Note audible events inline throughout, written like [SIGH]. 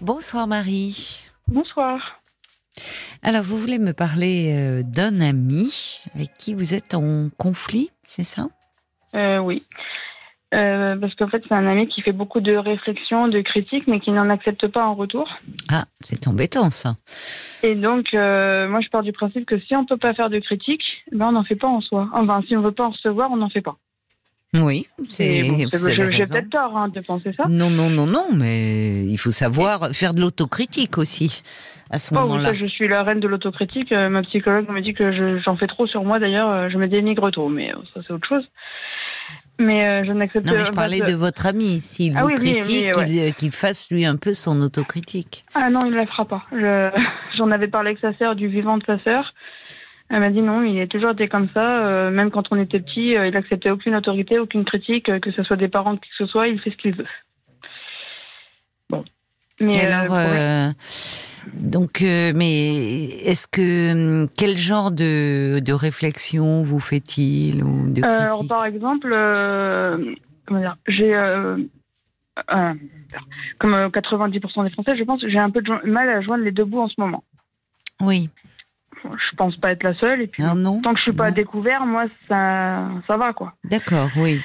Bonsoir Marie. Bonsoir. Alors, vous voulez me parler euh, d'un ami avec qui vous êtes en conflit, c'est ça? Euh, oui. Euh, parce qu'en fait, c'est un ami qui fait beaucoup de réflexions, de critiques, mais qui n'en accepte pas en retour. Ah, c'est embêtant ça. Et donc, euh, moi, je pars du principe que si on peut pas faire de critiques, ben, on n'en fait pas en soi. Enfin, si on veut pas en recevoir, on n'en fait pas. Oui, c'est. Bon, j'ai peut-être tort hein, de penser ça. Non, non, non, non, mais il faut savoir faire de l'autocritique aussi à ce Oh, moment-là. je suis la reine de l'autocritique. Euh, ma psychologue me dit que je- j'en fais trop sur moi. D'ailleurs, euh, je me dénigre trop, mais euh, ça, c'est autre chose. Mais euh, je n'accepte Non, mais je pas parlais de votre ami. S'il Ah vous oui, critique, oui, ouais. qu'il fasse lui un peu son autocritique. Ah non, il ne la fera pas. Je- [LAUGHS] J'en avais parlé avec sa sœur, du vivant de sa sœur. Elle m'a dit non, il a toujours été comme ça. euh, même quand on était petit, euh, il acceptait aucune autorité, aucune critique, euh, que ce soit des parents, qui que ce soit, il fait ce qu'il veut. Bon. Mais Et alors, problème- donc, mais est-ce que hum, quel genre de, de réflexion vous fait-il ou de Euh, alors, critique par exemple, comment dire, j'ai, comme euh, 90% des Français, je pense, j'ai un peu de mal à joindre les deux bouts en ce moment. Oui. Je pense pas être la seule, et puis Ah non. tant que je suis pas Non. découvert, moi, ça, ça va, quoi. D'accord. Oui.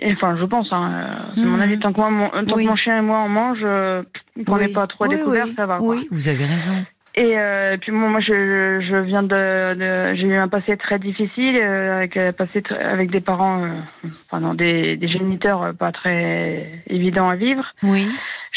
Et, enfin, je pense, hein, c'est mon Mhm. avis. Tant que, moi, mon, tant Oui. que mon chien et moi on mange, euh, qu'on n'est Oui. pas trop Oui, découvert, ça va. quoi. Oui, vous avez raison. Et, euh, et puis bon, moi, je, je viens de, de- j'ai eu un passé très difficile, euh, avec passé avec des parents, euh, enfin non, des, des géniteurs pas très évidents à vivre. Oui.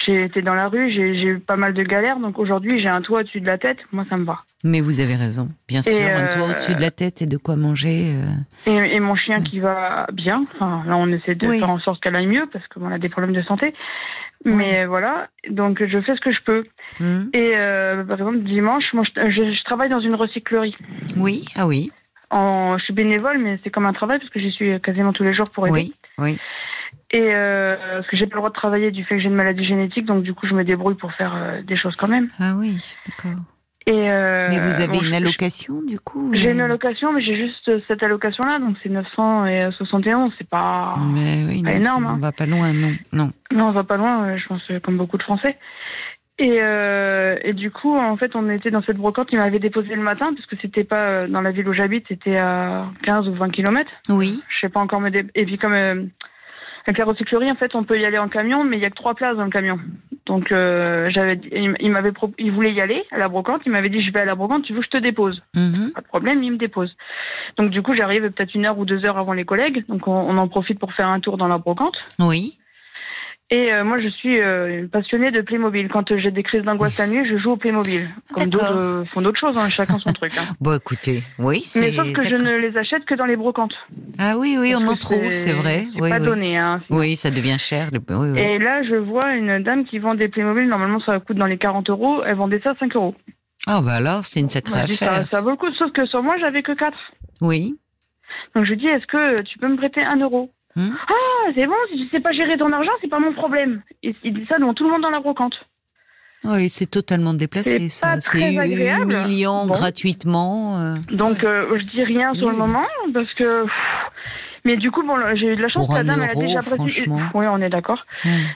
J'ai été dans la rue, j'ai eu pas mal de galères, donc aujourd'hui j'ai un toit au-dessus de la tête, moi ça me va. Mais vous avez raison. Bien sûr, un toit euh, au-dessus de la tête et de quoi manger. euh, Et, et mon chien qui va bien, enfin là on essaie de Oui. faire en sorte qu'elle aille mieux parce qu'on a des problèmes de santé. Mais voilà, donc je fais ce que je peux. hum. Et euh, par exemple dimanche, moi je, je- je travaille dans une recyclerie. Oui. Ah oui. En, je suis bénévole, mais c'est comme un travail parce que j'y suis quasiment tous les jours pour aider. Oui. Oui. Et euh, parce que j'ai pas le droit de travailler du fait que j'ai une maladie génétique, donc du coup je me débrouille pour faire euh, des choses quand même. Ah oui. D'accord. Et euh, Mais vous avez bon, une allocation du coup J'ai une allocation, mais j'ai juste cette allocation-là, donc c'est 971. C'est pas. Mais oui, pas non, énorme, hein. On va pas loin, non. Non. Non, on va pas loin, je pense, comme beaucoup de Français. Et, euh, et du coup, en fait, on était dans cette brocante qui m'avait déposé le matin, parce que c'était pas dans la ville où j'habite, c'était à 15 ou 20 kilomètres. Oui. Je sais pas encore me dé... Et puis comme euh, la recyclerie, en fait, on peut y aller en camion, mais il y a que trois places dans le camion. Donc euh, j'avais, il, il m'avait, il voulait y aller à la brocante. Il m'avait dit, je vais à la brocante, tu veux que je te dépose Mhm. Pas de problème, il me dépose. Donc du coup, j'arrive peut-être une heure ou deux heures avant les collègues. Donc on, on en profite pour faire un tour dans la brocante. Oui. Et euh, moi, je suis euh, passionnée de Playmobil. Quand euh, j'ai des crises d'angoisse la nuit, je joue au Playmobil. Comme d'autres font d'autres choses, hein, chacun son truc. hein. [LAUGHS] Bon, écoutez, oui. Mais sauf que je ne les achète que dans les brocantes. Ah oui, oui, on en trouve, c'est vrai. C'est Oui, pas oui. donné. Hein. Oui, ça devient cher. le- Oui, oui. Et là, je vois une dame qui vend des Playmobil. Normalement, ça coûte dans les 40 euros. Elle vendait ça à 5 euros. Ah bah alors, c'est une sacrée ça, affaire. ça vaut le coup. Sauf que sur moi, j'avais que 4. Oui. Donc je dis, est-ce que tu peux me prêter 1 euro? Hmm. Ah, c'est bon, si tu sais pas gérer ton argent, c'est pas mon problème. Et il dit ça devant tout le monde dans la brocante. Oui, c'est totalement déplacé, C'est ça. C'est humiliant Bon. gratuitement. euh, Donc euh, je dis rien sur le moment parce que. pff, Mais du coup, bon, j'ai eu de la chance. Pour la dame, elle a dit j'apprécie. Oui, on est d'accord.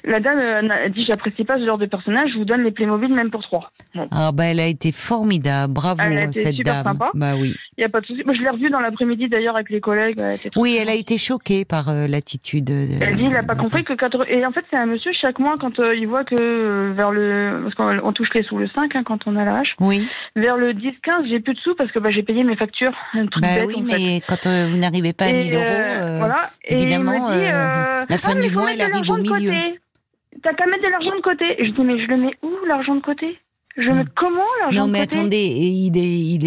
La dame euh, a dit j'apprécie pas ce genre de personnage. Je vous donne les Playmobil même pour trois. Bon, Ah bah elle a été formidable, bravo Elle a été cette super dame. sympa. Bah oui. il y a pas de souci. Moi, je l'ai revue dans l'après-midi d'ailleurs avec les collègues. elle Oui, elle a été choquée par euh, l'attitude. de- Elle dit, il a pas compris que 4 Et en fait, c'est un monsieur, chaque mois, quand euh, il voit que vers le. Parce qu'on on touche les sous le 5 hein, quand on a la hache. Oui. Vers le 10-15, j'ai plus de sous parce que bah, j'ai payé mes factures. Un truc Bah bête, oui, fait. mais quand vous n'arrivez pas à Et, 1000 euros, euh, voilà. Et évidemment, il me dit, euh, euh, la fin ah, mais du mois, elle de arrive l'argent au de milieu. côté. T'as qu'à mettre de l'argent de côté. Je dis, mais je le mets où l'argent de côté? Je mets comment l'argent Non, de mais côté? attendez, il est, il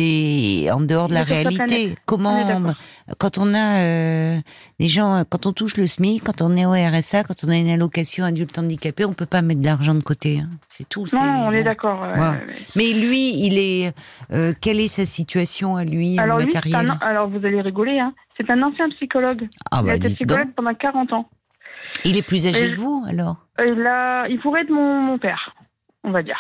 est en dehors de la réalité. On Comment, quand on a euh, des gens, quand on touche le SMIC, quand on est au RSA, quand on a une allocation adulte handicapé, on peut pas mettre de l'argent de côté. hein. C'est tout. Non, on est d'accord. mais- lui, il est. euh, quelle est sa situation à lui Alors, lui, c'est matérielle un- alors vous allez rigoler, hein. C'est un ancien psychologue. Ah il bah a été dites psychologue donc. pendant 40 ans. Il est plus âgé Et- que vous alors? Euh, Il, a, il pourrait être mon, mon père, on va dire.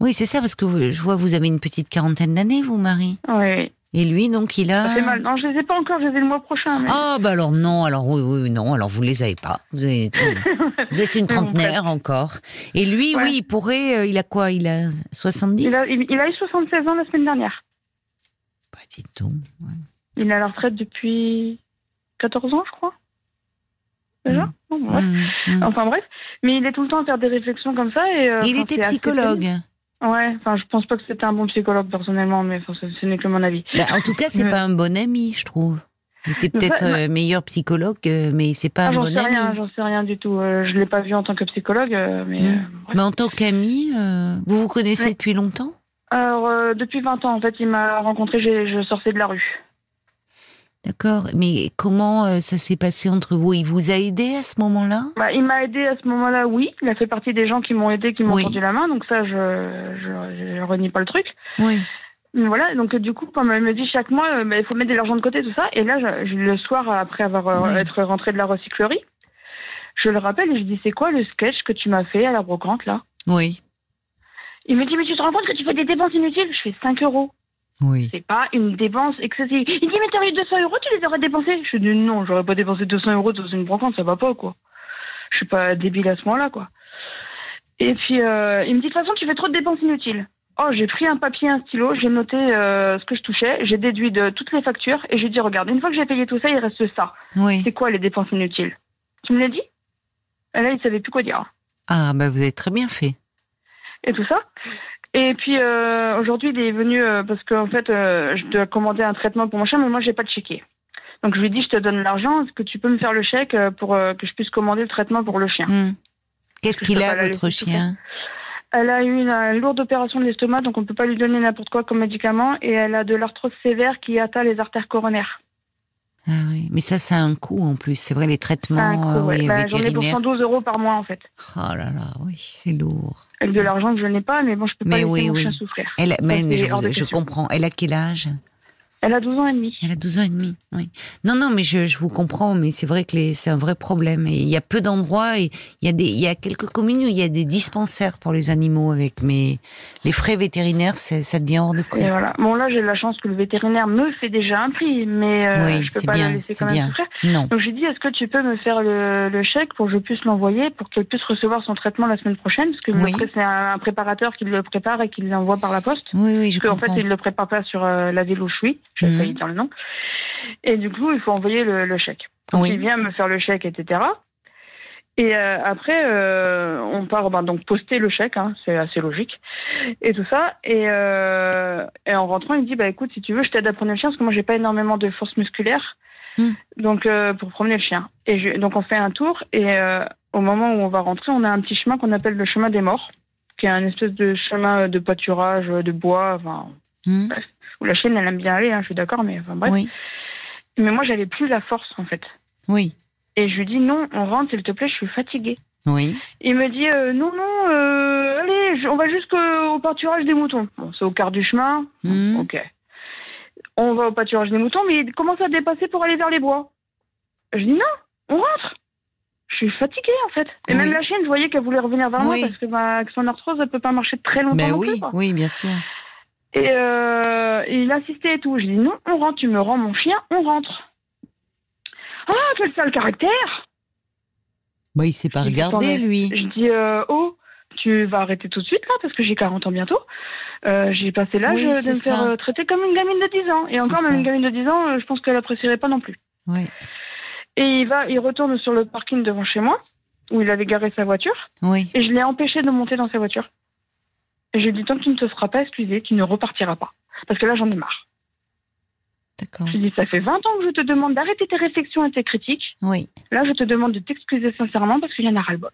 Oui, c'est ça parce que vous- je vois vous avez une petite quarantaine d'années, vous, Marie. Oui. Et lui, donc, il a. Ça fait mal. Non, je les ai pas encore, je les ai le mois prochain. mais- Ah, bah alors non, alors oui, oui, non, alors vous les avez pas. Vous, avez tout- [LAUGHS] vous êtes une trentenaire encore. Et lui, Ouais. oui, il pourrait, euh, il a quoi? Il a 70 il, a, il, il a eu 76 ans la semaine dernière. Bah, dis donc. Il est à la retraite depuis 14 ans, je crois. Déjà Mm. Bref. Hum, hum. Enfin bref, mais il est tout le temps à faire des réflexions comme ça. Et, euh, il était psychologue. Ouais, enfin je pense pas que c'était un bon psychologue personnellement, mais enfin, ce, ce n'est que mon avis. Bah, en tout cas, c'est Ouais. pas un bon ami, je trouve. Il était Mais peut-être euh, meilleur psychologue, euh, mais c'est pas Ah, un bon sais ami. j'en sais rien du tout. Euh, je l'ai pas vu en tant que psychologue, mais Mm. euh. Mais en tant qu'ami, vous vous connaissez Ouais. depuis longtemps? Alors depuis 20 ans, en fait, il m'a rencontré, je sortais de la rue. D'accord. Mais comment euh, ça s'est passé entre vous? Il vous a aidé à ce moment-là? Bah, il m'a aidé à ce moment-là, oui. Il a fait partie des gens qui m'ont aidé, qui m'ont Oui. tendu la main, donc ça, je, je, je renie pas le truc. Oui. Voilà, donc euh, du coup, comme elle me dit chaque mois, euh, bah, il faut mettre de l'argent de côté, tout ça. Et là, je, le soir, après avoir Ouais. être rentré de la recyclerie, je le rappelle et je dis c'est quoi le sketch que tu m'as fait à la brocante là? Oui. Il me dit mais tu te rends compte que tu fais des dépenses inutiles? Je fais 5 euros. Oui. C'est pas une dépense excessive. Il dit mais t'aurais eu 200 euros, tu les aurais dépensés Je dis non, j'aurais pas dépensé 200 euros dans une brocante, ça va pas quoi. Je suis pas débile à ce moment-là quoi. Et puis euh, il me dit de toute façon tu fais trop de dépenses inutiles. Oh j'ai pris un papier, un stylo, j'ai noté euh, ce que je touchais, j'ai déduit de toutes les factures et j'ai dit regarde une fois que j'ai payé tout ça il reste ça. Oui. C'est quoi les dépenses inutiles? Tu me l'as dit? Et là il savait plus quoi dire Ah, bah vous avez très bien fait. et tout ça? Et puis euh, aujourd'hui, il est venu euh, parce qu'en fait, euh, je dois commander un traitement pour mon chien, mais moi, j'ai pas de chéquier. Donc je lui ai dit, je te donne l'argent, est-ce que tu peux me faire le chèque euh, pour euh, que je puisse commander le traitement pour le chien Hum. Qu'est-ce qu'il a, votre chien? Elle a eu une, euh, lourde opération de l'estomac, donc on peut pas lui donner n'importe quoi comme médicament, et elle a de l'arthrose sévère qui atteint les artères coronaires. Ah oui. Mais ça, ça a un coût en plus. C'est vrai, les traitements Un coup, euh, ouais. oui, Bah, J'en ai pour vétérinaires. 112 euros par mois en fait. Oh là là, oui, c'est lourd. Avec de l'argent que je n'ai pas, mais bon, je peux pas Mais laisser oui, mon oui. chien souffrir. Elle mais c'est je, je comprends. Elle a quel âge? Elle a 12 ans et demi. Elle a 12 ans et demi, oui. Non, non, mais je, je vous comprends, mais c'est vrai que c'est un vrai problème. Et il y a peu d'endroits, et il y a des, il y a quelques communes où il y a des dispensaires pour les animaux avec, mais les frais vétérinaires, ça devient hors de prix. Et voilà. Bon, là, j'ai la chance que le vétérinaire me fait déjà un prix, mais euh, Oui, je peux pas bien, la laisser quand même souffrir. Non. Donc, j'ai dit, est-ce que tu peux me faire le, le chèque pour que je puisse l'envoyer, pour qu'elle puisse recevoir son traitement la semaine prochaine? Parce que Oui. c'est un, préparateur qui le prépare et qui l'envoie par la poste. Oui, oui, je Parce qu'en fait, comprends. il le prépare pas sur euh, la ville où je suis. J'ai Mhm. failli dire le nom. Et du coup, il faut envoyer le, le chèque. Donc, Oui. il vient me faire le chèque, etc. Et euh, après, euh, on part ben, donc poster le chèque, hein, c'est assez logique, et tout ça. Et, euh, et en rentrant, il me dit bah écoute, si tu veux, je t'aide à promener le chien parce que moi j'ai pas énormément de force musculaire, Hmm. donc euh, pour promener le chien. Et je- donc on fait un tour et euh, au moment où on va rentrer, on a un petit chemin qu'on appelle le chemin des morts, qui est un espèce de chemin de pâturage, de bois, enfin Hmm. où la chienne elle aime bien aller, hein, je suis d'accord, mais enfin bref. Oui, Mais moi j'avais plus la force en fait. oui, Et je lui dis non, on rentre s'il te plaît, je suis fatiguée. oui. Il me dit euh, non, non, euh, allez, on va jusqu'au pâturage des moutons. Bon, c'est au quart du chemin. Hmm. Ok. On va au pâturage des moutons, mais il commence à dépasser pour aller vers les bois? Je dis non, on rentre. Je suis fatiguée en fait. Et Oui. même la chienne, je voyais qu'elle voulait revenir vers moi parce que bah, avec son arthrose, elle peut pas marcher très longtemps Ben non oui, plus. oui, bien sûr. Et euh, il insistait et tout. Je dis non, on rentre, tu me rends mon chien, on rentre. Ah, quel sale caractère Bah, il s'est pas regardé, lui. Je dis euh, oh, tu vas arrêter tout de suite là parce que j'ai 40 ans bientôt. Euh, j'ai passé l'âge Oui, de me faire ça. traiter comme une gamine de 10 ans. Et encore, ça. même une gamine de 10 ans, je pense qu'elle apprécierait pas non plus. Et il va, il retourne sur le parking devant chez moi où il avait garé sa voiture oui. et je l'ai empêché de monter dans sa voiture. Et je lui dit tant que tu ne te feras pas excuser, tu ne repartiras pas. Parce que là, j'en ai marre. D'accord. Je lui ai dit ça fait 20 ans que je te demande d'arrêter tes réflexions et tes critiques. Oui. Là, je te demande de t'excuser sincèrement parce qu'il y en a ras-le-bol.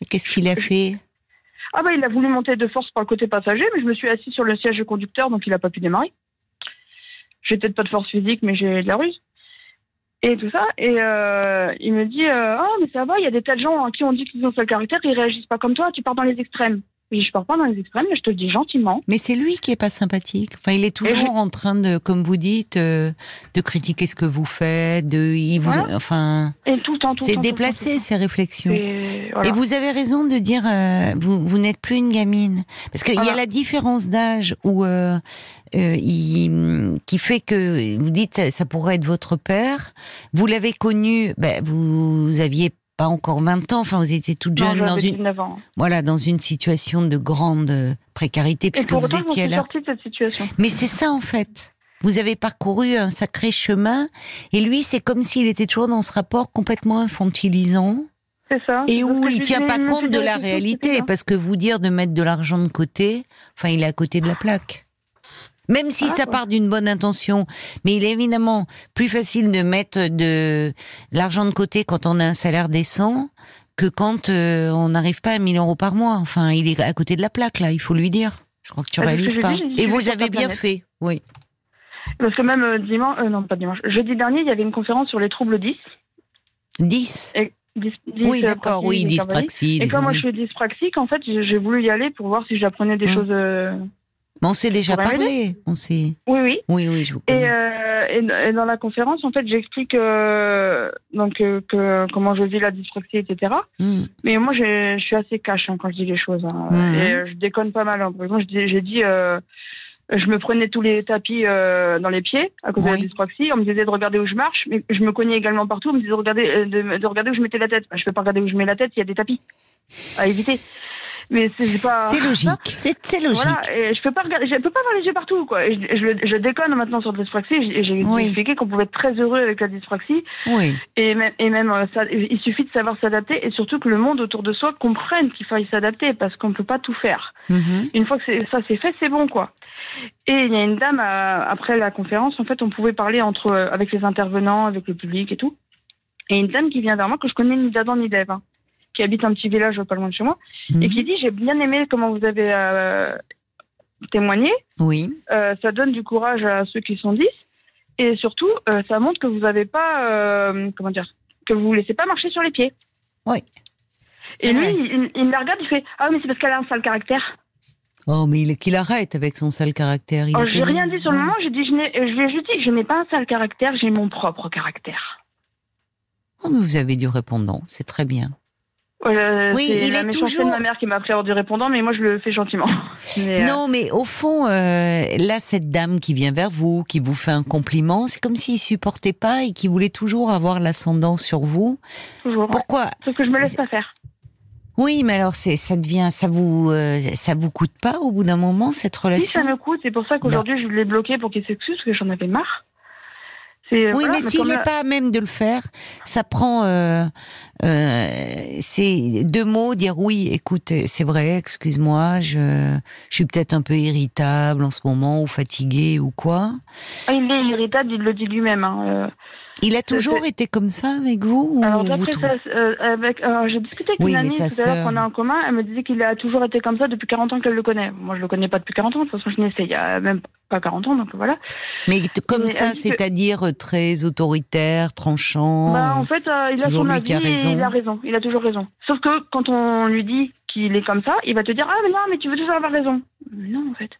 Et qu'est-ce qu'il a fait? Ah bah il a voulu monter de force par le côté passager, mais je me suis assise sur le siège de conducteur, donc il a pas pu démarrer. J'ai peut-être pas de force physique, mais j'ai de la ruse. Et tout ça, et euh, il me dit euh, Ah mais ça va, il y a des tas de gens à qui on dit qu'ils ont ce caractère, ils réagissent pas comme toi, tu pars dans les extrêmes. Je, je pars pas dans les extrêmes, mais je te le dis gentiment. Mais c'est lui qui est pas sympathique. Enfin, il est toujours en train de, comme vous dites, euh, de critiquer ce que vous faites, de, il vous, Voilà. enfin, Et tout le temps, tout le c'est temps, tout le temps, déplacé ces réflexions. Et, voilà. Et vous avez raison de dire, euh, vous, vous n'êtes plus une gamine, parce qu'il y a la différence d'âge où euh, euh, il- qui fait que vous dites ça, ça pourrait être votre père. Vous l'avez connu, ben, vous aviez pas encore 20 ans, enfin vous étiez toute Non, jeune dans une 19 ans. voilà dans une situation de grande euh, précarité Et puisque pour vous autant, étiez sortie de cette situation. Mais c'est ça en fait. Vous avez parcouru un sacré chemin et lui c'est comme s'il était toujours dans ce rapport complètement infantilisant C'est ça. et où il tient pas compte de la réalité ça. parce que vous dire de mettre de l'argent de côté, enfin il est à côté de la plaque. Même si Ah, ça ouais. part d'une bonne intention, mais il est évidemment plus facile de mettre de l'argent de côté quand on a un salaire décent que quand euh, on n'arrive pas à 1000 euros par mois. Enfin, il est à côté de la plaque là, il faut lui dire. Je crois que tu Ah, ce que réalises pas. dit, Et vous avez bien planète. fait, oui. Parce que même euh, dimanche, euh, non pas dimanche, jeudi dernier, il y avait une conférence sur les troubles 10. 10 10, 10, Oui, d'accord, oui, dyspraxie. Et comme moi je suis dyspraxique, en fait, j'ai j'ai voulu y aller pour voir si j'apprenais des Hum. choses. Mais on s'est déjà parlé. On s'est. Oui, oui. Oui, oui, je vous Et, euh, et, et dans la conférence, en fait, j'explique euh, donc euh, que comment je vis la dyspraxie, etc. Hmm. Mais moi, je suis assez cash hein, quand je dis les choses. hein. Et je déconne pas mal. hein. Par exemple, j'ai dit, je me prenais tous les tapis dans les pieds à cause de la dyspraxie. On me disait de regarder où je marche, mais je me cognais également partout. On me disait de regarder, de, de regarder où je mettais la tête. Bah, je peux pas regarder où je mets la tête, il y a des tapis à éviter. Mais c'est pas. C'est [LAUGHS] logique. C'est logique. Voilà, et je peux pas regarder, je peux pas avoir les yeux partout, quoi. Je, je, je déconne maintenant sur la dyspraxie. J'ai Oui. expliqué qu'on pouvait être très heureux avec la dyspraxie. Oui. Et même, et même euh, ça, il suffit de savoir s'adapter et surtout que le monde autour de soi comprenne qu'il faille s'adapter parce qu'on ne peut pas tout faire. Mhm. Une fois que ça c'est fait, c'est bon quoi. Et il y a une dame euh, après la conférence, en fait, on pouvait parler entre euh, avec les intervenants, avec le public et tout. Et une dame qui vient vers moi que je connais ni d'Adam ni d'Ève, hein, qui habite un petit village pas loin de chez moi et Mhm. qui dit j'ai bien aimé comment vous avez euh, témoigné. Oui. Euh, ça donne du courage à ceux qui sont 10 et surtout euh, ça montre que vous n'avez pas comment dire que vous vous laissez pas marcher sur les pieds. Oui. Et lui, il, il me regarde, il fait ah mais c'est parce qu'elle a un sale caractère. Oh, mais il- qu'il arrête avec son sale caractère. Il Oh, j'ai rien dit sur le moment, j'ai dit je je lui ai juste dit je n'ai pas un sale caractère, j'ai mon propre caractère. Oh, mais vous avez du répondant, c'est très bien. Euh, Oui, c'est il la est toujours- de ma mère qui m'a appelé hors du répondant, mais moi je le fais gentiment. [LAUGHS] Mais, euh, Non, mais au fond, euh, là, cette dame qui vient vers vous, qui vous fait un compliment, c'est comme s'il supportait pas et qui voulait toujours avoir l'ascendant sur vous. toujours. Pourquoi Sauf que je me laisse pas faire. Oui, mais alors c'est, ça devient, ça vous, euh, ça vous coûte pas au bout d'un moment cette Si ça relation? me coûte, c'est pour ça qu'aujourd'hui je l'ai bloqué pour qu'il s'excuse parce que j'en avais marre. C'est, Oui, voilà, mais s'il n'est la- pas à même de le faire, ça prend euh, euh, c'est deux mots, dire oui, écoute, c'est vrai, excuse-moi, je, je suis peut-être un peu irritable en ce moment ou fatiguée ou quoi. Ah, il est irritable, il le dit lui-même. hein, euh. Il a toujours c'est- été comme ça avec vous ou Alors d'après euh, avec, euh, j'ai discuté avec Oui, une amie tout à l'heure qu'on a en commun. Elle me disait qu'il a toujours été comme ça depuis 40 ans qu'elle le connaît. Moi, je le connais pas depuis 40 ans. De toute façon, je n'ai il y a même pas 40 ans, donc voilà. Mais comme Mais ça, que- c'est-à-dire euh, très autoritaire, tranchant. Bah, euh, en fait, euh, il a toujours son avis et raison. il a raison. Il a toujours raison. Sauf que quand on lui dit qu'il est comme ça, il va te dire ah mais non, mais tu veux toujours avoir raison. Mais non, en fait.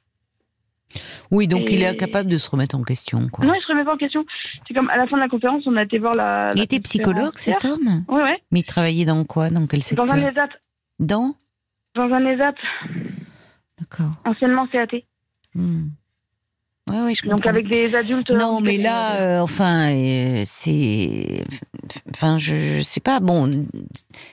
Oui, donc il est incapable de se remettre en question. Quoi. Non, il se remet pas en question. C'est comme à la fin de la conférence, on a été voir la. il la était psychologue, cet homme? Oui, oui. Mais il travaillait dans quoi Dans quel Dans secteur? Un ESAT. Dans? Dans un ESAT, D'accord. anciennement CAT. Hmm. Ouais, ouais, je Donc avec des adultes. Non, mais là, euh, enfin, euh, c'est, enfin, je, je sais pas. Bon,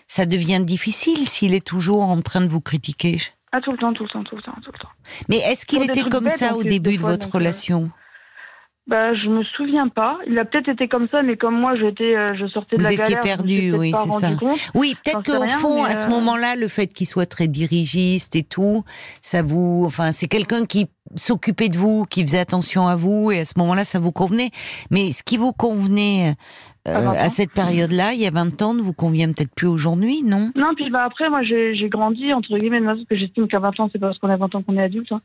ça devient difficile s'il est toujours en train de vous critiquer. Ah, tout le temps, tout le temps, tout le temps, tout le temps. Mais est-ce qu'il était comme bêtes, ça au début de fois, votre donc, euh, relation? Bah, je me souviens pas. Il a peut-être été comme ça, mais comme moi, j'étais, euh, je sortais de Vous la étiez galère. perdu, oui, c'est ça. compte. Oui, peut-être qu'au fond, à ce moment-là, le fait qu'il soit très dirigiste et tout, ça vous, enfin, c'est quelqu'un qui s'occupait de vous, qui faisait attention à vous, et à ce moment-là, ça vous convenait. Mais ce qui vous convenait euh, À 20 ans. à cette période-là, il y a 20 ans, ne vous convient peut-être plus aujourd'hui, non? Non, puis bah après, moi, j'ai grandi, entre guillemets, parce que j'estime qu'à 20 ans, c'est pas parce qu'on a 20 ans qu'on est adulte. Hein.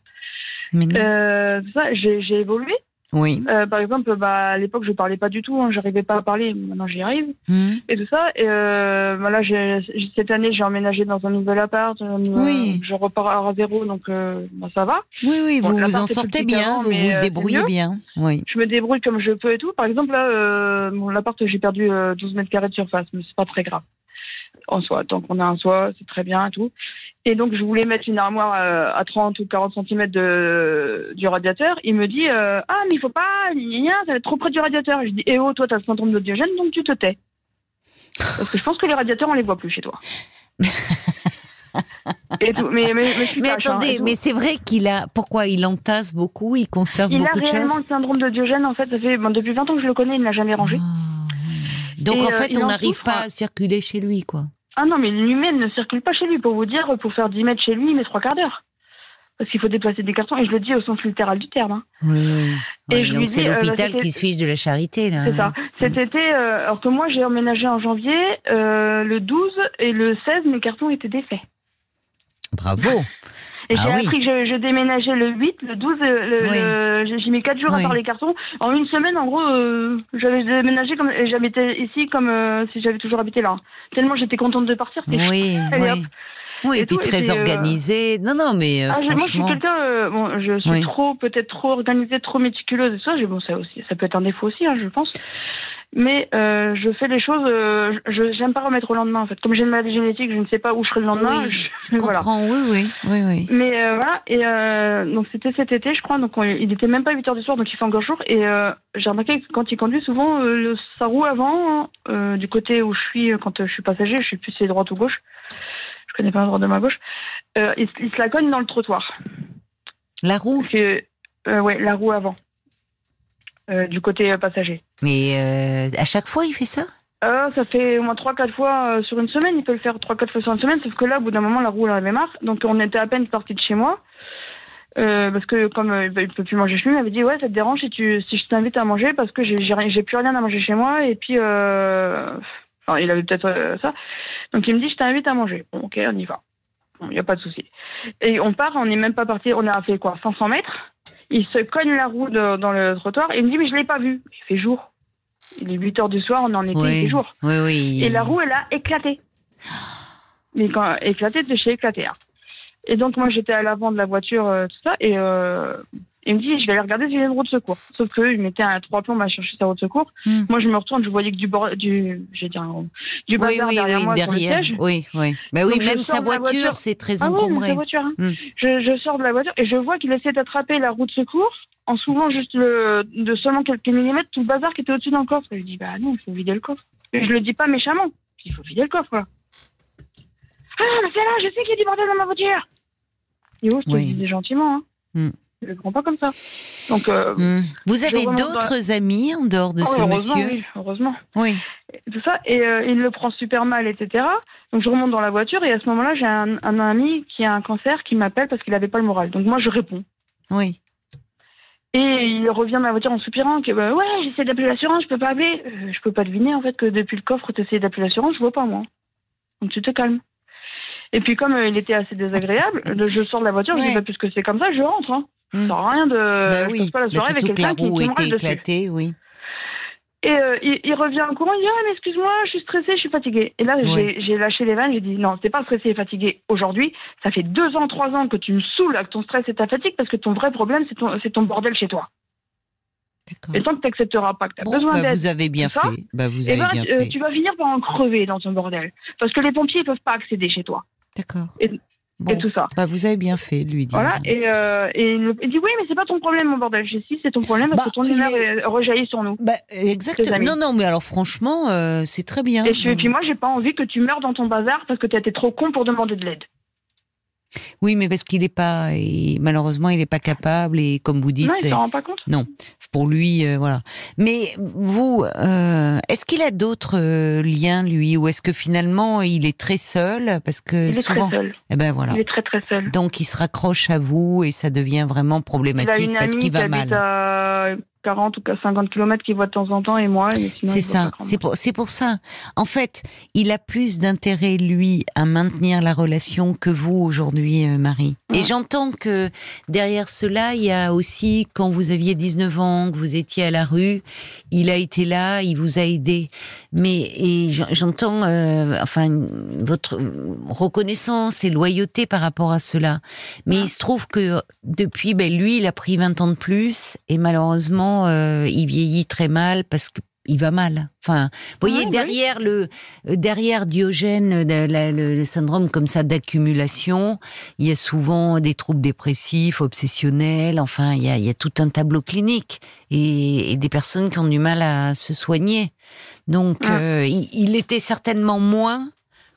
Euh, j'ai évolué. Oui. Euh, par exemple, bah, à l'époque, je parlais pas du tout, hein, j'arrivais pas à parler. Maintenant, j'y arrive Hmm. et tout ça. Et euh, voilà, j'ai- j'ai- cette année, j'ai emménagé dans un nouvel appart. euh, Oui. Je repars à zéro, donc euh, bah, ça va. Oui, oui, Bon, vous en sortez bien, vous vous euh, débrouillez bien. Oui. Je me débrouille comme je peux et tout. Par exemple, là, euh, mon l'appart, j'ai perdu euh, 12 mètres carrés de surface, mais c'est pas très grave en soi. Tant qu'on a un soi, c'est très bien et tout. Et donc, je voulais mettre une armoire euh, à 30 ou 40 cm de, du radiateur. Il me dit euh, Ah, mais il faut pas, ça va être trop près du radiateur. Je dis Eh oh, toi, t'as le syndrome de Diogène, donc tu te tais. Parce que je pense que les radiateurs, on les voit plus chez toi. [LAUGHS] et tout. Mais, hein, attendez, tout. mais c'est vrai qu'il a. Pourquoi il entasse beaucoup Il conserve Il a beaucoup de réellement choses le syndrome de Diogène, en fait. Ça fait, bon, depuis 20 ans que je le connais, il ne l'a jamais rangé. Ah. Donc Et, en euh, fait, il on n'arrive pas hein. à circuler chez lui, quoi. Ah non, mais l'humaine ne circule pas chez lui. Pour vous dire, pour faire 10 mètres chez lui, il met trois quarts d'heure. Parce qu'il faut déplacer des cartons, et je le dis au sens littéral du terme. hein. Oui, oui. Et donc c'est euh, l'hôpital qui se fiche de la charité, là. C'est ça. Cet été, euh, alors que moi j'ai emménagé en janvier, euh, le 12 et le 16, mes cartons étaient défaits. Bravo. Et Ah j'ai oui. appris que je, je déménageais le 8, le 12, euh, le, Oui. le- j'ai mis 4 jours Oui. à faire les cartons. En une semaine, en gros, euh, j'avais déménagé comme, et j'habitais ici comme euh, si j'avais toujours habité là. Tellement j'étais contente de partir. [LAUGHS] Oui, hop. oui. Oui, Et et puis tout, très euh, organisé. Non, non, mais euh, Ah, je- moi, je suis franchement. quelqu'un, euh, bon, je suis Oui. trop, peut-être trop organisée, trop méticuleuse et ça. Bon, ça aussi, ça peut être un défaut aussi, hein, je pense. Mais euh, je fais les choses, euh, je j'aime pas remettre au lendemain en fait. Comme j'ai une maladie génétique, je ne sais pas où je serai le lendemain. Oui, je- Je [LAUGHS] voilà. comprends, oui, oui, oui, oui. Mais euh, voilà, et euh, donc c'était cet été, je crois. Donc on- il était même pas 8 heures du soir, donc il fait encore jour. Et euh, j'ai remarqué que quand il conduit, souvent euh, le, sa roue avant, euh, du côté où je suis, quand je suis passager, je suis plus si c'est droite ou gauche. Je connais pas l'endroit de ma gauche. Euh, il, se- il se la cogne dans le trottoir. La roue? Que, euh, ouais, la roue avant. Euh, du côté passager. Mais euh, à chaque fois, il fait ça? Euh, ça fait au moins 3-4 fois euh, sur une semaine. Il peut le faire 3-4 fois sur une semaine. Sauf que là, au bout d'un moment, la roue, elle avait marre. Donc, on était à peine sorti de chez moi. Parce que comme euh, il peut plus manger chez lui, il m'avait dit ouais ça te dérange si tu si je t'invite à manger parce que j'ai j'ai plus rien à manger chez moi et puis enfin, il avait peut-être ça donc il me dit je t'invite à manger bon ok on y va il n'y a pas de souci et on part on n'est même pas parti on a fait quoi 500 mètres il se cogne la roue de- dans le trottoir et il me dit mais je l'ai pas vu il fait jour il est 8 heures du soir on en été il Oui. fait jour Oui, oui. et la roue, elle a éclaté. [GASPS] Mais quand éclaté de chez éclaté. hein. Et donc moi j'étais à l'avant de la voiture, euh, tout ça, et euh, il me dit je vais aller regarder s'il y a une roue de secours. Sauf que il mettait un trois plombs à chercher sa roue de secours. Hmm. Moi je me retourne, je voyais que du bord, du, j'ai dit un- du oui, bazar oui, derrière oui, moi sur le derrière. siège. Oui, oui. Bah oui, Donc, même sa voiture, voiture. c'est très Ah oui, mais encombré. sa voiture. hein. Hmm. Je, je sors de la voiture et je vois qu'il essaie d'attraper la roue de secours en soulevant juste le, de seulement quelques millimètres tout le bazar qui était au-dessus d'un coffre. Et je dis bah non, il faut vider le coffre. Et je le dis pas méchamment, il faut vider le coffre. Quoi. Ah mais c'est là, je sais qu'il y a du bordel dans ma voiture. Et oh, je te Oui. le disais gentiment. Hein. Hmm. Je le prends pas comme ça. Donc euh, Hmm. Vous avez d'autres amis en dehors de oh, ce heureusement, monsieur? oui, heureusement. Oui. Et tout ça et euh, il le prend super mal etc donc je remonte dans la voiture et à ce moment-là j'ai un, un ami qui a un cancer qui m'appelle parce qu'il avait pas le moral donc moi je réponds Oui. et il revient dans la voiture en soupirant que bah, ouais j'essaie d'appeler l'assurance je peux pas appeler Euh, je peux pas deviner en fait que depuis le coffre tu essaies d'appeler l'assurance je vois pas moi donc tu te calmes et puis comme euh, il était assez désagréable [LAUGHS] le- je sors de la voiture je Ouais. dis bah, puisque c'est comme ça je rentre hein. Ça sert à rien de bah je oui. passe pas la Bah, soirée avec surtout que la quelqu'un qui, roue qui me était râle dessus éclatée, oui. et euh, il, il revient en courant, il dit Ah, mais excuse-moi, je suis stressée, je suis fatiguée. Et là, Ouais. j'ai- j'ai lâché les vannes, j'ai dit Non, t'es pas stressée et fatiguée aujourd'hui. Ça fait deux ans, trois ans que tu me saoules avec ton stress et ta fatigue parce que ton vrai problème, c'est ton, c'est ton bordel chez toi. D'accord. Et tant que t'accepteras pas que t'as Bon, besoin bah, d'aide, vous avez bien ça, fait. Bah, vous eh avez ben, bien euh, fait. tu vas finir par en crever dans ton bordel. Parce que les pompiers, ils peuvent pas accéder chez toi. D'accord. Et- Bon. Et tout ça. Bah, vous avez bien fait, de lui dire. Voilà. Et, euh, et il, me- il dit Oui, mais c'est pas ton problème, mon bordel. Je dis Si, c'est ton problème parce Bah, que ton lumière est- rejaillit sur nous. Bah, exactement. Non, non, mais alors franchement, euh, c'est très bien. Et, je- et puis moi, j'ai pas envie que tu meurs dans ton bazar parce que t'as été trop con pour demander de l'aide. Oui, mais parce qu'il n'est pas, et malheureusement, il n'est pas capable, et comme vous dites, non, il s'en rend pas compte. pour lui, euh, voilà. Mais vous, euh, est-ce qu'il a d'autres euh, liens, lui, ou est-ce que finalement, il est très seul? Parce que Il est souvent, très seul. eh ben voilà. Il est très très seul. Donc, il se raccroche à vous, et ça devient vraiment problématique parce qu'il qui va mal. à 40 ou 50 km qu'il voit de temps en temps et moi. C'est ça, c'est pour, pour ça. En fait, il a plus d'intérêt, lui, à maintenir la relation que vous aujourd'hui, euh, Marie. Et j'entends que derrière cela, il y a aussi, quand vous aviez 19 ans, que vous étiez à la rue, il a été là, il vous a aidé. Mais et j'entends, euh, enfin, votre reconnaissance et loyauté par rapport à cela. Mais il se trouve que depuis, ben, lui, il a pris 20 ans de plus et malheureusement, euh, il vieillit très mal parce que il va mal. Enfin, vous voyez, derrière le derrière Diogène, le, syndrome comme ça d'accumulation, il y a souvent des troubles dépressifs, obsessionnels. Enfin, il y a, il y a tout un tableau clinique et, et, des personnes qui ont du mal à se soigner. Donc, ah. euh, il, était certainement moins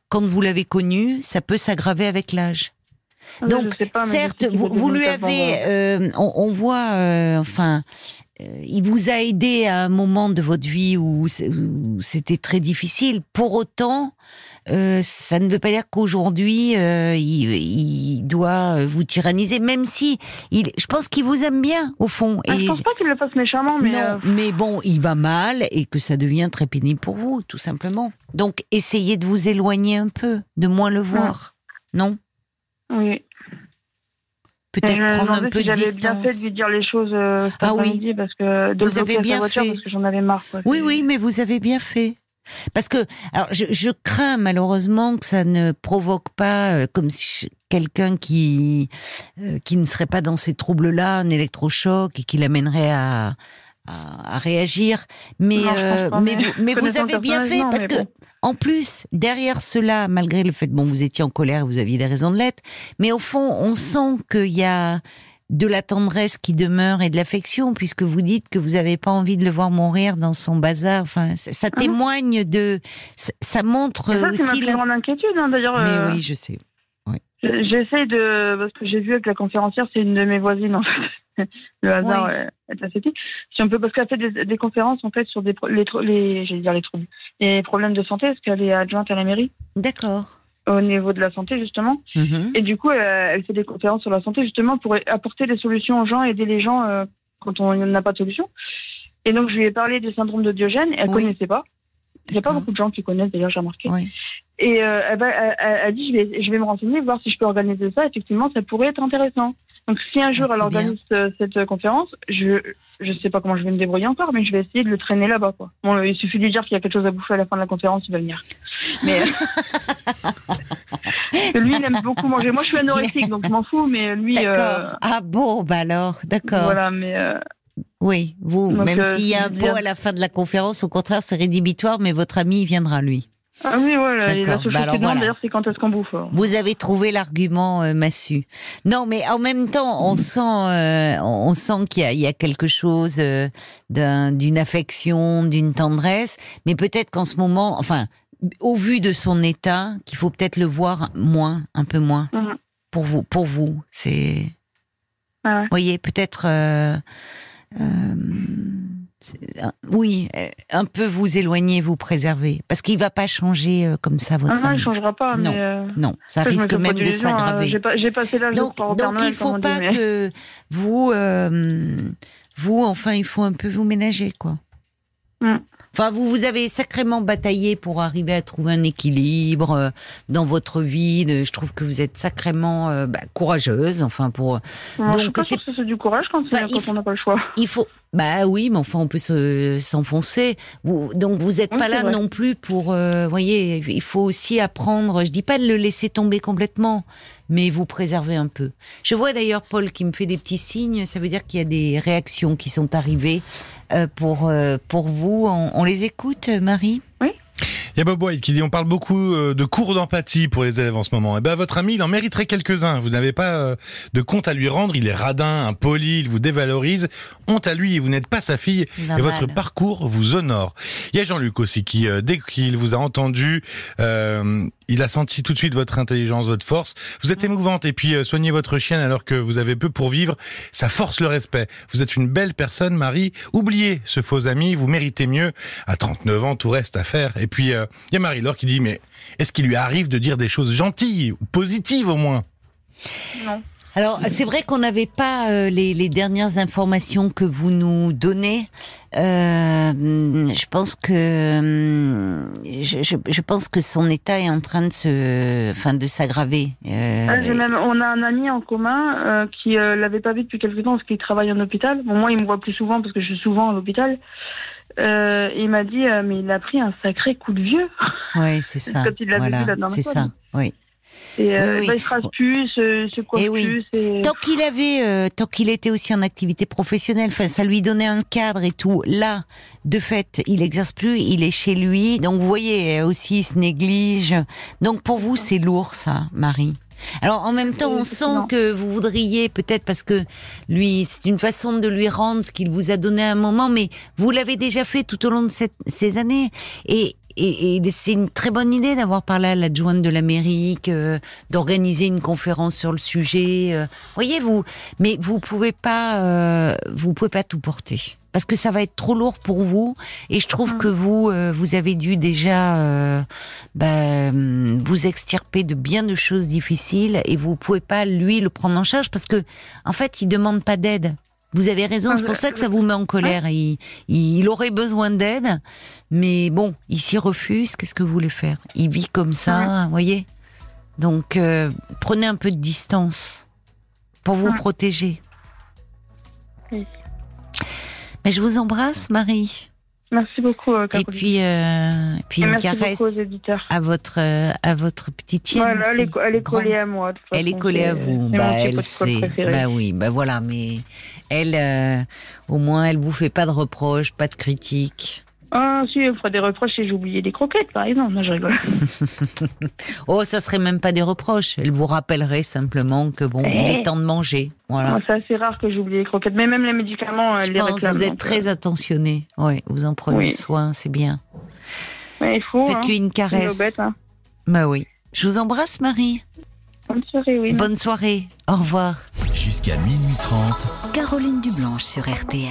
quand vous l'avez connu. Ça peut s'aggraver avec l'âge. Ah, Donc, certes, vous, lui avez, euh, on, voit, euh, enfin, euh, il vous a aidé à un moment de votre vie où c'était très difficile. Pour autant, ça ne veut pas dire qu'aujourd'hui il, doit vous tyranniser, même si il, je pense qu'il vous aime bien au fond. Ah, et je pense pas qu'il le fasse méchamment, mais mais bon, il va mal et que ça devient très pénible pour vous, tout simplement. Donc, essayez de vous éloigner un peu, de moins le voir, non? Oui. Peut-être prendre un peu si de J'avais bien fait de lui dire les choses euh, ah oui. parce que de vous avez bien voiture fait. parce que j'en avais marre. Oui, oui, mais vous avez bien fait. Parce que, alors, je, je crains malheureusement que ça ne provoque pas, euh, comme si quelqu'un qui euh, qui ne serait pas dans ces troubles-là, un électrochoc et qui l'amènerait à, à, réagir. Mais, euh, mais, vous, mais vous avez bien fait parce que, en plus, derrière cela, malgré le fait, bon, vous étiez en colère, vous aviez des raisons de l'être, mais au fond, on sent qu'il y a de la tendresse qui demeure et de l'affection, puisque vous dites que vous n'avez pas envie de le voir mourir dans son bazar. Enfin, ça, ah témoigne de, ça, montre ça, aussi. C'est ma grande inquiétude, hein, d'ailleurs. Mais euh, oui, je sais. J'essaie de, parce que j'ai vu avec la conférencière, c'est une de mes voisines en fait. [LAUGHS] Le hasard est assez petit. Si on peut, parce qu'elle fait des, des, conférences en fait sur des les, les j'allais dire les troubles, les problèmes de santé, parce qu'elle est adjointe à la mairie. D'accord. Au niveau de la santé justement. Mhm. Et du coup, elle, fait des conférences sur la santé justement pour apporter des solutions aux gens, aider les gens euh, quand on n'a pas de solution. Et donc je lui ai parlé du syndrome de Diogène. Elle ne connaissait pas. Il n'y a pas beaucoup de gens qui connaissent, d'ailleurs, j'ai remarqué. Oui. Et euh, elle, elle, dit, je vais, je vais me renseigner, voir si je peux organiser ça. Effectivement, ça pourrait être intéressant. Donc, si un jour ah, elle organise euh, cette conférence, je je sais pas comment je vais me débrouiller encore, mais je vais essayer de le traîner là-bas. Quoi. Bon, il suffit de lui dire qu'il y a quelque chose à bouffer à la fin de la conférence, il va venir. Mais [LAUGHS] lui, il aime beaucoup manger. Moi, je suis anorexique, donc je m'en fous, mais lui. Euh... Ah bon, bah alors, d'accord. Voilà, mais. Euh, oui, vous, même euh, s'il y a un pot à la fin de la conférence, au contraire, c'est rédhibitoire, mais votre ami viendra, lui. Ah oui, voilà. la seule bah chose d'ailleurs, c'est quand est-ce qu'on bouffe. Hein. Vous avez trouvé l'argument euh, massu. Non, mais en même temps, on sent, euh, on sent qu'il y, y, a quelque chose euh, d'une affection, d'une tendresse, mais peut-être qu'en ce moment, enfin, au vu de son état, qu'il faut peut-être le voir moins, un peu moins. Mhm. Pour vous, pour vous, c'est. Ah ouais. voyez, peut-être. Euh, oui, euh, un peu vous éloigner, vous préserver, parce qu'il va pas changer euh, comme ça votre. Ah non, il changera pas. Non, mais euh, non, ça risque même de s'aggraver. Hein. J'ai passé l'âge donc, de donc il faut pas que vous, vous, enfin, il faut un peu vous ménager, quoi. Mm. Enfin, vous, vous avez sacrément bataillé pour arriver à trouver un équilibre dans votre vie. Je trouve que vous êtes sacrément bah, courageuse. Enfin, pour. donc, c'est du courage quand, on n'a pas le choix. Il faut, bah oui, mais enfin, on peut s'enfoncer. Vous, donc, vous n'êtes pas là non plus pour. Euh, voyez, il faut aussi apprendre. Je dis pas de le laisser tomber complètement, mais vous préserver un peu. Je vois d'ailleurs Paul qui me fait des petits signes. Ça veut dire qu'il y a des réactions qui sont arrivées euh, pour euh, pour vous. On, on les écoute, Marie. Oui. Il y a Bob White qui dit on parle beaucoup euh, de cours d'empathie pour les élèves en ce moment. Et eh ben votre ami, il en mériterait quelques-uns. Vous n'avez pas euh, de compte à lui rendre. Il est radin, impoli, il vous dévalorise. Honte à lui, vous n'êtes pas sa fille. et votre parcours vous honore. Il y a Jean-Luc aussi qui, euh, dès qu'il vous a entendu, il a senti tout de suite votre intelligence, votre force. Vous êtes émouvante et puis soignez votre chienne alors que vous avez peu pour vivre. Ça force le respect. Vous êtes une belle personne, Marie. Oubliez ce faux ami. Vous méritez mieux. À 39 ans, tout reste à faire. Et puis il y a Marie-Laure qui dit, mais est-ce qu'il lui arrive de dire des choses gentilles ou positives au moins? Non. Alors, c'est vrai qu'on n'avait pas euh, les, les dernières informations que vous nous donnez. Euh, je pense que euh, je, je, je pense que son état est en train de se, enfin, de s'aggraver. Euh, Ah, même, on a un ami en commun euh, qui euh, l'avait pas vu depuis quelques temps parce qu'il travaille en hôpital. Bon, moi, il me voit plus souvent parce que je suis souvent à l'hôpital. Euh, il m'a dit, euh, mais il a pris un sacré coup de vieux. ouais, c'est [LAUGHS] ça. Quand il l'avait voilà, vu la dernière c'est fois, ça. donc. Oui. Et euh, Oui, oui. bah, il se rase plus, se, se coiffe oui. plus. et- Tant qu'il avait, euh, tant qu'il était aussi en activité professionnelle, enfin, ça lui donnait un cadre et tout. Là, de fait, il exerce plus, il est chez lui. Donc, vous voyez, euh, aussi, il se néglige. Donc, pour vous, c'est lourd, ça, Marie. Alors, en même temps, on sent que vous voudriez, peut-être parce que lui, c'est une façon de lui rendre ce qu'il vous a donné à un moment, mais vous l'avez déjà fait tout au long de cette- ces années. Et, et, et c'est une très bonne idée d'avoir parlé à l'adjointe de l'Amérique, euh, d'organiser une conférence sur le sujet. euh, voyez vous, mais vous pouvez pas, euh, vous pouvez pas tout porter parce que ça va être trop lourd pour vous. Et je trouve Mm. que vous, euh, vous avez dû déjà euh, bah, hum, vous extirper de bien de choses difficiles et vous pouvez pas lui le prendre en charge parce que en fait, il demande pas d'aide. Vous avez raison, Ah, c'est pour je- ça que ça vous met en colère. Il, il aurait besoin d'aide, mais bon, il s'y refuse. Qu'est-ce que vous voulez faire? Il vit comme ça, vous voyez? Donc, euh, prenez un peu de distance pour vous protéger. Oui. Mais je vous embrasse, Marie. Merci beaucoup, euh, Et Caroline. puis, euh, puis Et une caresse beaucoup aux éditeurs. à votre euh, à votre petite chienne. Voilà, elle, est, elle collée Grande. à moi. de toute Elle est collée à vous. Bah, elle sait. Bah oui, bah voilà. Mais elle, euh, au moins, elle vous fait pas de reproches, pas de critiques. Ah, si, elle me fera des reproches si j'ai oublié des croquettes, par exemple. Non, je rigole. [LAUGHS] Oh, ça serait même pas des reproches. Elle vous rappellerait simplement que bon, il est temps de manger. Voilà. Moi, C'est assez rare que j'oublie les croquettes. Mais même les médicaments, elle Je les pense réclame. vous êtes très euh, attentionné. Ouais, vous en prenez Oui. soin, c'est bien. ouais, il faut. Hein. Faites-lui une C'est une caresse. bête, hein. Bah oui. Je vous embrasse, Marie. Bonne soirée, oui. Bonne soirée. Au revoir. Jusqu'à minuit 30. Caroline Dublanche sur RTL.